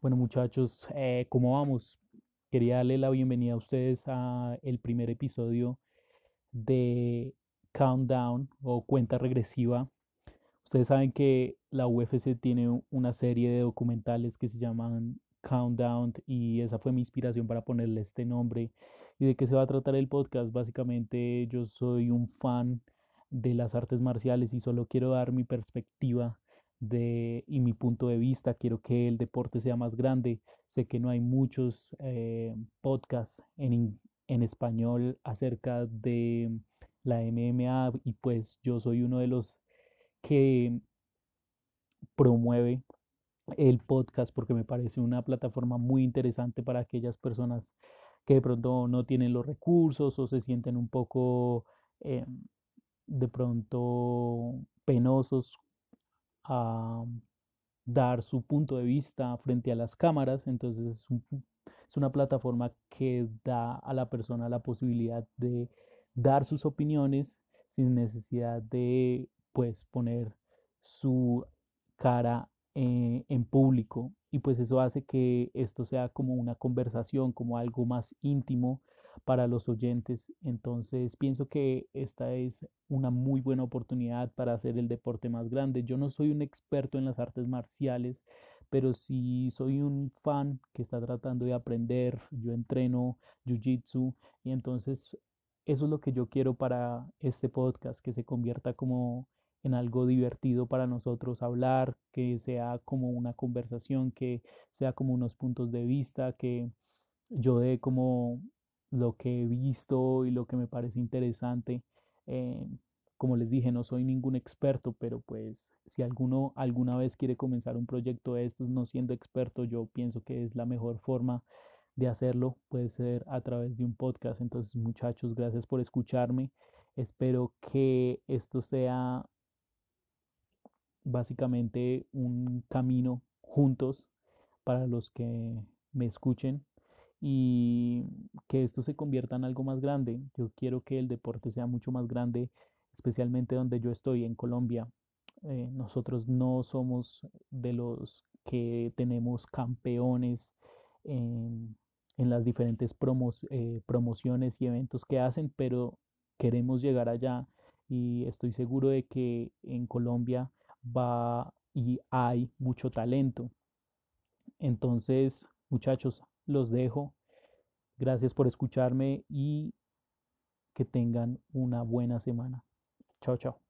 Bueno, muchachos, eh, ¿cómo vamos? Quería darle la bienvenida a ustedes a el primer episodio de Countdown o cuenta regresiva. Ustedes saben que la UFC tiene una serie de documentales que se llaman Countdown y esa fue mi inspiración para ponerle este nombre. ¿Y de qué se va a tratar el podcast? Básicamente yo soy un fan de las artes marciales y solo quiero dar mi perspectiva de, y mi punto de vista. Quiero que el deporte sea más grande. Sé que no hay muchos eh, podcasts en, en español acerca de la MMA y pues yo soy uno de los que promueve el podcast porque me parece una plataforma muy interesante para aquellas personas que de pronto no tienen los recursos o se sienten un poco eh, de pronto penosos a dar su punto de vista frente a las cámaras. Entonces es, un- es una plataforma que da a la persona la posibilidad de dar sus opiniones sin necesidad de pues poner su cara eh, en público. Y pues eso hace que esto sea como una conversación, como algo más íntimo para los oyentes. Entonces pienso que esta es una muy buena oportunidad para hacer el deporte más grande. Yo no soy un experto en las artes marciales, pero sí soy un fan que está tratando de aprender. Yo entreno jiu-jitsu y entonces eso es lo que yo quiero para este podcast, que se convierta como en algo divertido para nosotros hablar, que sea como una conversación, que sea como unos puntos de vista, que yo dé como lo que he visto y lo que me parece interesante. Eh, como les dije, no soy ningún experto, pero pues si alguno alguna vez quiere comenzar un proyecto de estos no siendo experto, yo pienso que es la mejor forma de hacerlo, puede ser a través de un podcast. Entonces, muchachos, gracias por escucharme. Espero que esto sea básicamente un camino juntos para los que me escuchen y que esto se convierta en algo más grande. Yo quiero que el deporte sea mucho más grande, especialmente donde yo estoy, en Colombia. Eh, nosotros no somos de los que tenemos campeones en, las diferentes eh, promociones y eventos que hacen, pero queremos llegar allá y estoy seguro de que en Colombia va y hay mucho talento. Entonces, muchachos, los dejo. Gracias por escucharme y que tengan una buena semana. Chao, chao.